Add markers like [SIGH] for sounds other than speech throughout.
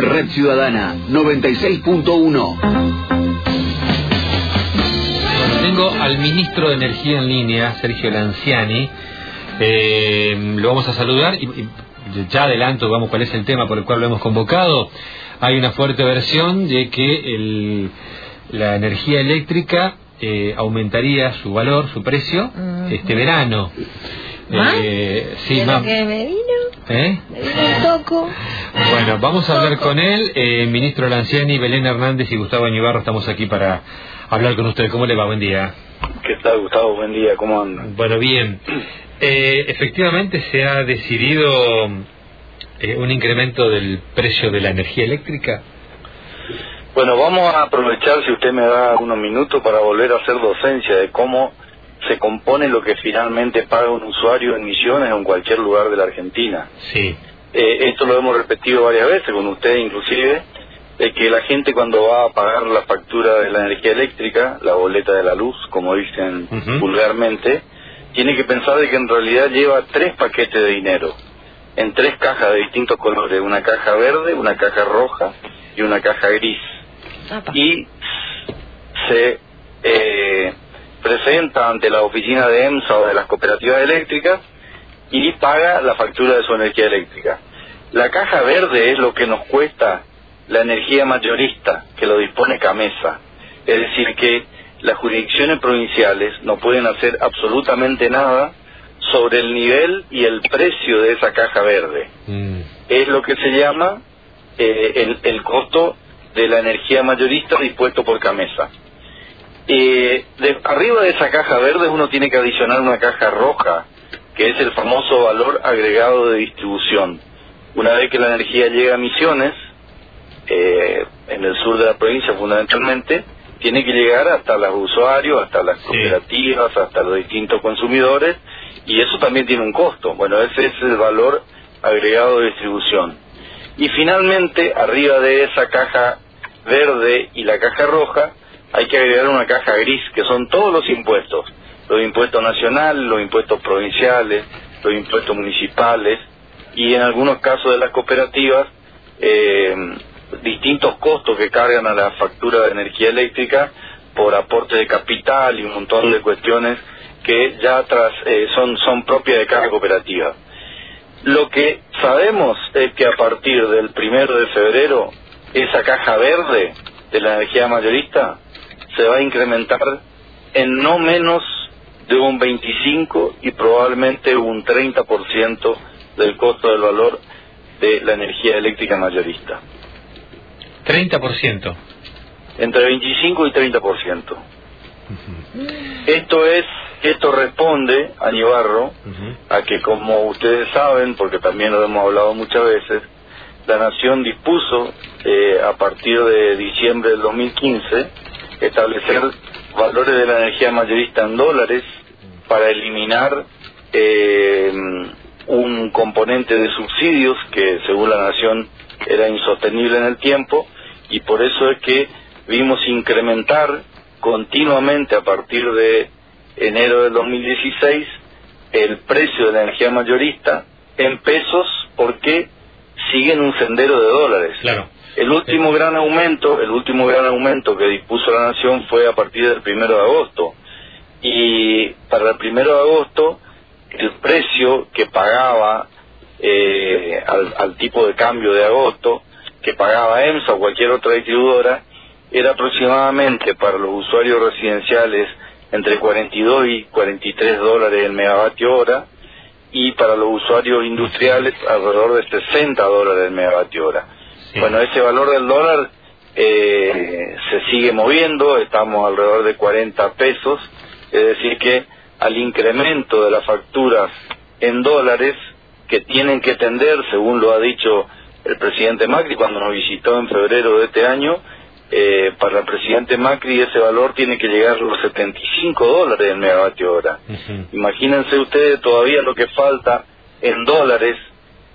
Red Ciudadana 96.1. Tengo al ministro de Energía en línea, Sergio Lanciani. Eh, lo vamos a saludar y, y ya adelanto, vamos, cuál es el tema por el cual lo hemos convocado. Hay una fuerte versión de que el, la energía eléctrica eh, aumentaría su valor, su precio, este verano. ¿Más? Eh, sí, ¿De lo más. que me vino? ¿Eh? Me vino un toco. Bueno, vamos a hablar con él, eh, ministro Lanciani, Belén Hernández y Gustavo Añibarro. Estamos aquí para hablar con ustedes. ¿Cómo le va? Buen día. ¿Qué tal, Gustavo? Buen día, ¿cómo andan? Bueno, bien. Eh, efectivamente se ha decidido eh, un incremento del precio de la energía eléctrica. Bueno, vamos a aprovechar, si usted me da unos minutos, para volver a hacer docencia de cómo se compone lo que finalmente paga un usuario en Misiones o en cualquier lugar de la Argentina. Sí. Eh, esto lo hemos repetido varias veces con usted inclusive, de que la gente cuando va a pagar la factura de la energía eléctrica, la boleta de la luz, como dicen vulgarmente, tiene que pensar de que en realidad lleva tres paquetes de dinero, en tres cajas de distintos colores, una caja verde, una caja roja y una caja gris. Apa. Y se eh, presenta ante la oficina de EMSA o de las cooperativas eléctricas y paga la factura de su energía eléctrica. La caja verde es lo que nos cuesta la energía mayorista que lo dispone Camesa. Es decir, que las jurisdicciones provinciales no pueden hacer absolutamente nada sobre el nivel y el precio de esa caja verde. Mm, Es lo que se llama eh, el, el costo de la energía mayorista dispuesto por Camesa. Eh, de, arriba de esa caja verde uno tiene que adicionar una caja roja, que es el famoso valor agregado de distribución. Una vez que la energía llega a Misiones, eh, en el sur de la provincia fundamentalmente, tiene que llegar hasta los usuarios, hasta las Sí. cooperativas, hasta los distintos consumidores, y eso también tiene un costo. Bueno, ese es el valor agregado de distribución. Y finalmente, arriba de esa caja verde y la caja roja, hay que agregar una caja gris, que son todos los impuestos. Los impuestos nacionales, los impuestos provinciales, los impuestos municipales, y en algunos casos de las cooperativas, eh, distintos costos que cargan a la factura de energía eléctrica por aporte de capital y un montón de cuestiones que ya tras, eh, son, son propias de cada cooperativa. Lo que sabemos es que a partir del primero de febrero, esa caja verde de la energía mayorista se va a incrementar en no menos de un 25 y probablemente un 30% del costo del valor de la energía eléctrica mayorista. 30%. Entre 25 y 30%. Esto es, esto responde, Añibarro, Ujú. a que como ustedes saben, porque también lo hemos hablado muchas veces, la Nación dispuso eh, a partir de diciembre del 2015 establecer valores de la energía mayorista en dólares para eliminar eh, un componente de subsidios que según la Nación era insostenible en el tiempo y por eso es que vimos incrementar continuamente a partir de enero del 2016 el precio de la energía mayorista en pesos porque siguen un sendero de dólares. Claro. El último gran aumento, el último gran aumento que dispuso la Nación fue a partir del primero de agosto. Y para el primero de agosto, el precio que pagaba eh, al, al tipo de cambio de agosto, que pagaba EMSA o cualquier otra distribuidora, era aproximadamente para los usuarios residenciales entre 42 y 43 dólares el megavatio hora y para los usuarios industriales alrededor de 60 dólares el megavatio hora. Sí. Bueno, ese valor del dólar eh, se sigue moviendo, estamos alrededor de 40 pesos, es decir que al incremento de las facturas en dólares que tienen que tender, según lo ha dicho el presidente Macri cuando nos visitó en febrero de este año, eh, para el presidente Macri ese valor tiene que llegar a los 75 dólares el megavatio hora. Imagínense ustedes todavía lo que falta en dólares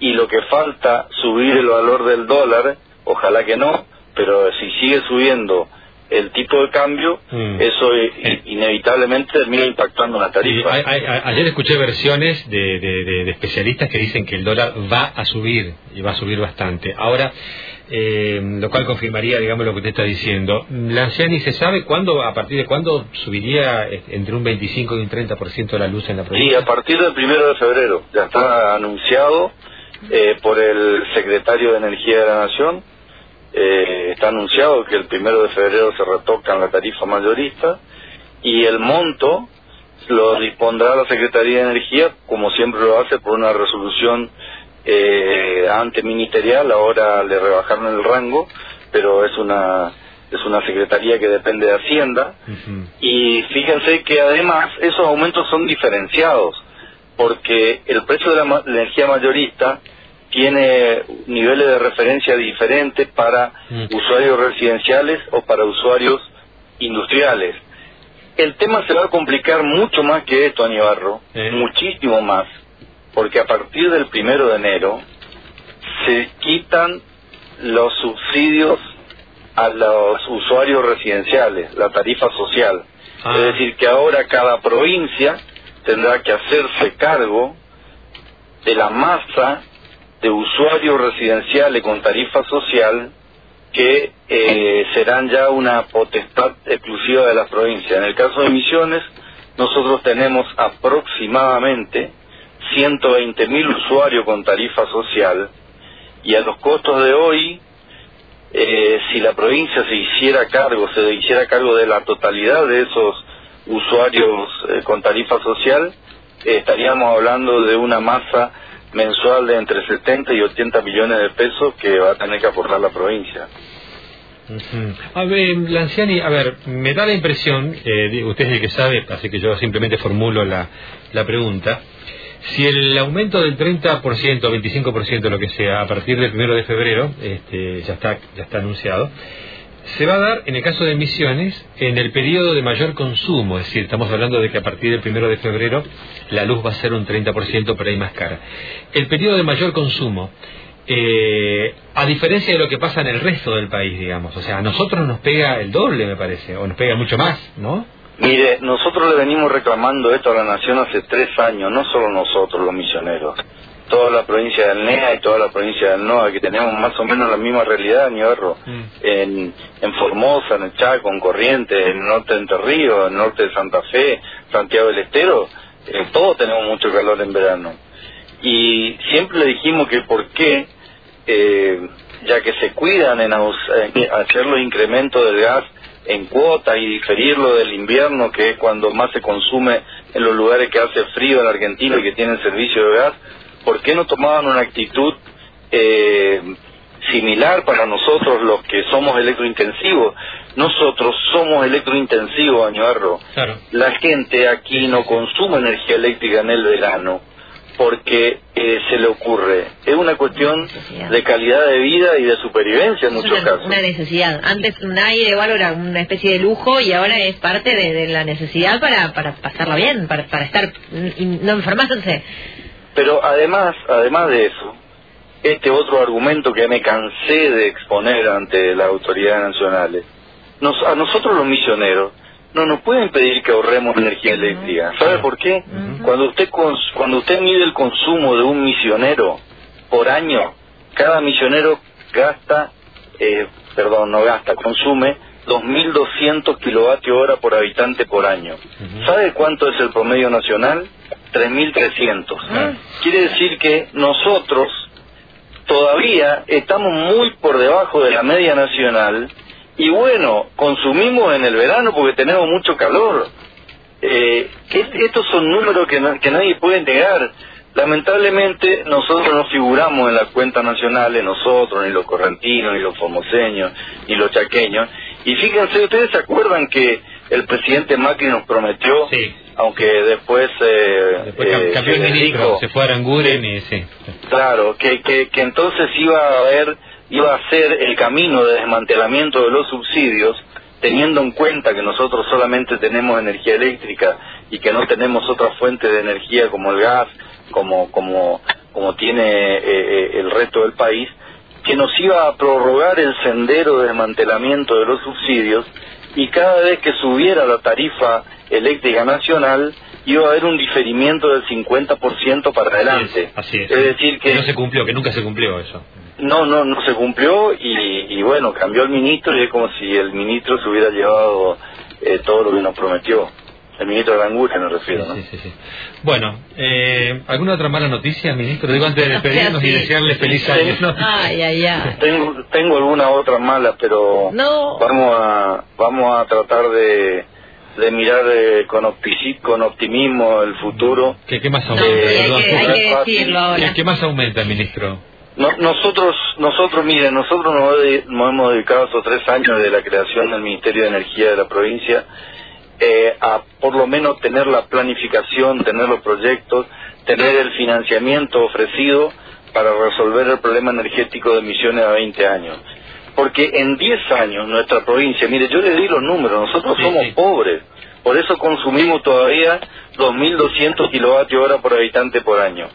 y lo que falta subir el valor del dólar, ojalá que no, pero si sigue subiendo el tipo de cambio, Mm. eso eh, inevitablemente termina impactando en la tarifa. a- a- a- ayer escuché versiones de, de- de- de especialistas que dicen que el dólar va a subir y va a subir bastante. Ahora, eh, lo cual confirmaría, digamos, lo que usted está diciendo. Lanciani, ¿se sabe cuándo, a partir de cuándo subiría eh, entre un 25 y un 30% la luz en la Sí, provincia? a partir del primero de febrero ya está anunciado eh, por el secretario de Energía de la Nación. Eh, está anunciado que el primero de febrero se retoca la tarifa mayorista y el monto lo dispondrá la Secretaría de Energía, como siempre lo hace, por una resolución eh, anteministerial. Ahora le rebajaron el rango, pero es una es una secretaría que depende de Hacienda. Y fíjense que además esos aumentos son diferenciados, porque el precio de la, ma- la energía mayorista tiene niveles de referencia diferentes para Mm. usuarios residenciales o para usuarios industriales. El tema se va a complicar mucho más que esto, Aníbarro, Eh. muchísimo más, porque a partir del primero de enero se quitan los subsidios a los usuarios residenciales, la tarifa social. Ah. Es decir, que ahora cada provincia tendrá que hacerse cargo de la masa de usuarios residenciales con tarifa social que eh, serán ya una potestad exclusiva de las provincias. En el caso de Misiones, nosotros tenemos aproximadamente 120 mil usuarios con tarifa social y a los costos de hoy, eh, si la provincia se hiciera cargo, se hiciera cargo de la totalidad de esos usuarios eh, con tarifa social, estaríamos hablando de una masa mensual de entre 70 y 80 millones de pesos que va a tener que aportar la provincia. A ver, Lanciani, a ver, me da la impresión, eh, usted es el que sabe, así que yo simplemente formulo la, la pregunta, si el aumento del 30%, 25%, lo que sea, a partir del primero de febrero, este, ya está, ya está anunciado, se va a dar, en el caso de emisiones, en el periodo de mayor consumo, es decir, estamos hablando de que a partir del primero de febrero la luz va a ser un 30% por ahí más cara. El periodo de mayor consumo, eh, a diferencia de lo que pasa en el resto del país, digamos, o sea, a nosotros nos pega el doble, me parece, o nos pega mucho más, ¿no? Mire, nosotros le venimos reclamando esto a la Nación hace tres años, no solo nosotros los misioneros, toda la provincia del NEA y toda la provincia del NOA, que tenemos más o menos la misma realidad, Ñorro, Mm. en, en Formosa, en el Chaco, en Corrientes, en el norte de Entre Ríos, en el norte de Santa Fe, Santiago del Estero, eh, todos tenemos mucho calor en verano. Y siempre le dijimos que por qué, eh, ya que se cuidan en, en hacer los incrementos del gas en cuota y diferirlo del invierno, que es cuando más se consume en los lugares que hace frío en la Argentina y que tienen servicio de gas, ¿por qué no tomaban una actitud eh, similar para nosotros los que somos electrointensivos? Nosotros somos electrointensivos, Añuarro. Claro. La gente aquí no consume energía eléctrica en el verano porque eh, se le ocurre. Es una cuestión Necesidad. de calidad de vida y de supervivencia en Es muchos una, casos. una necesidad. Antes un aire o algo era una especie de lujo y ahora es parte de, de la necesidad para, para pasarla bien, para, para estar y no enfermarse. Pero además, además de eso, este otro argumento que me cansé de exponer ante las autoridades nacionales, nos, a nosotros los misioneros no nos pueden pedir que ahorremos energía eléctrica. ¿Sabe por qué? Cuando usted cons- cuando usted mide el consumo de un misionero por año, cada misionero gasta, eh, perdón, no gasta, consume 2.200 kilovatios hora por habitante por año. ¿Sabe cuánto es el promedio nacional? 3.300. Ah. Quiere decir que nosotros todavía estamos muy por debajo de la media nacional y bueno, consumimos en el verano porque tenemos mucho calor. Eh, est- estos son números que, que nadie puede negar. Lamentablemente nosotros no figuramos en las cuentas nacionales, nosotros, ni los correntinos, ni los formoseños, ni los chaqueños. Y fíjense, ustedes se acuerdan que el presidente Macri nos prometió, Sí. Aunque después, eh, Después eh, cambió el ministro, dijo- se fue a Aranguren y sí. Claro, que, que, que entonces iba a haber, iba a ser el camino de desmantelamiento de los subsidios, teniendo en cuenta que nosotros solamente tenemos energía eléctrica y que no tenemos otra fuente de energía como el gas, como como como tiene eh, eh, el resto del país. que nos iba a prorrogar el sendero de desmantelamiento de los subsidios y cada vez que subiera la tarifa eléctrica nacional iba a haber un diferimiento del 50% para adelante. Así es. es decir, que no se cumplió, que nunca se cumplió eso. no, no, no se cumplió y, y bueno, cambió el ministro y es como si el ministro se hubiera llevado eh, todo lo que nos prometió. El ministro de Angustia me refiero, ¿no? Sí, sí, sí. Bueno, eh, ¿alguna otra mala noticia, ministro? Digo antes de [LAUGHS] despedirnos y Sí. desearle feliz Sí. año. ¿no? Ay, ay, ay. [LAUGHS] Tengo, tengo alguna otra mala, pero No. vamos a vamos a tratar de, de mirar eh, con, con optimismo el futuro. ¿Qué, qué más No, aumenta? hay que, hay que decirlo ahora. ¿Qué, qué más aumenta, ministro? No- nosotros, nosotros, miren, nosotros nos, nos hemos dedicado estos tres años de la creación del Ministerio de Energía de la provincia eh, a por lo menos tener la planificación, tener los proyectos, tener el financiamiento ofrecido para resolver el problema energético de emisiones a 20 años. Porque en 10 años nuestra provincia, mire, yo le di los números, nosotros Sí, somos sí. pobres, por eso consumimos todavía 2.200 kilovatios hora por habitante por año.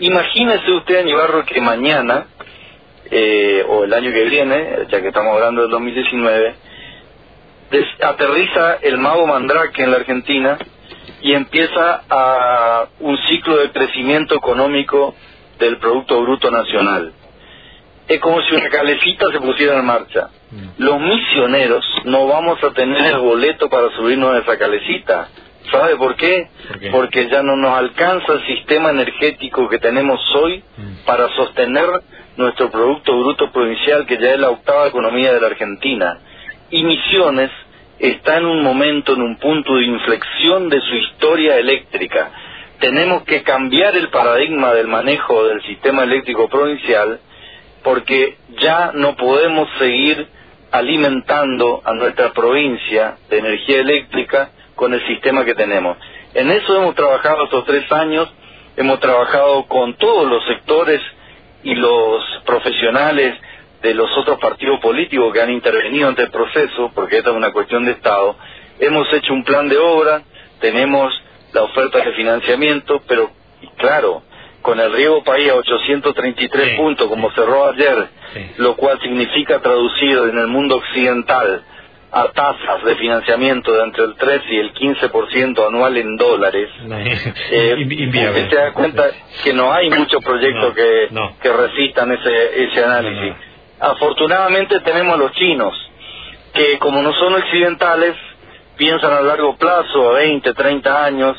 Imagínese usted, Aníbarro, que mañana, eh, o el año que viene, ya que estamos hablando del 2019, des- aterriza el mago Mandrake en la Argentina y empieza a un ciclo de crecimiento económico del Producto Bruto Nacional. Es como si una calecita se pusiera en marcha. Los misioneros no vamos a tener el boleto para subirnos a esa calecita. ¿Sabe por qué? ¿Por qué? Porque ya no nos alcanza el sistema energético que tenemos hoy Mm. para sostener nuestro Producto Bruto Provincial, que ya es la octava economía de la Argentina. Y Misiones está en un momento, en un punto de inflexión de su historia eléctrica. Tenemos que cambiar el paradigma del manejo del sistema eléctrico provincial porque ya no podemos seguir alimentando a nuestra provincia de energía eléctrica con el sistema que tenemos. En eso hemos trabajado estos tres años, hemos trabajado con todos los sectores y los profesionales de los otros partidos políticos que han intervenido ante el proceso, porque esta es una cuestión de Estado. Hemos hecho un plan de obra, tenemos la oferta de financiamiento, pero claro, con el riego país a 833 Sí, puntos, como cerró ayer, Sí. lo cual significa traducido en el mundo occidental a tasas de financiamiento de entre el 3 y el 15% anual en dólares, [LAUGHS] eh, inviable. usted se da cuenta que no hay muchos proyectos No, que, no. que resistan ese, ese análisis. Afortunadamente tenemos a los chinos, que como no son occidentales, piensan a largo plazo, a 20, 30 años,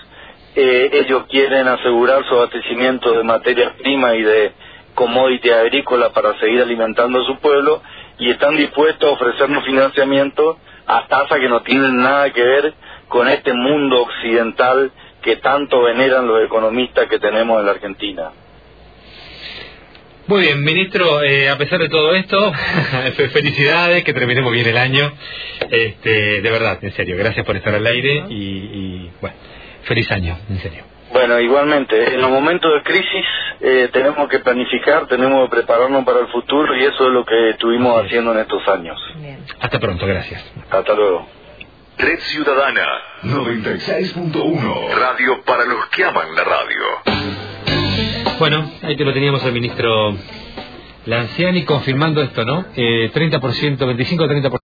eh, ellos quieren asegurar su abastecimiento de materias primas y de commodity agrícola para seguir alimentando a su pueblo y están dispuestos a ofrecernos financiamiento a tasas que no tienen nada que ver con este mundo occidental que tanto veneran los economistas que tenemos en la Argentina. Muy bien, ministro, eh, a pesar de todo esto, [LAUGHS] fe- felicidades, que terminemos bien el año. Este, de verdad, en serio, gracias por estar al aire y, y, bueno, feliz año, en serio. Bueno, igualmente, en los momentos de crisis eh, tenemos que planificar, tenemos que prepararnos para el futuro y eso es lo que estuvimos haciendo en estos años. Bien. Hasta pronto, gracias. Hasta luego. Red Ciudadana 96.1. Radio para los que aman la radio. Bueno, ahí que lo teníamos al ministro Lanciani confirmando esto, ¿no? Eh, 30%, 25-30%.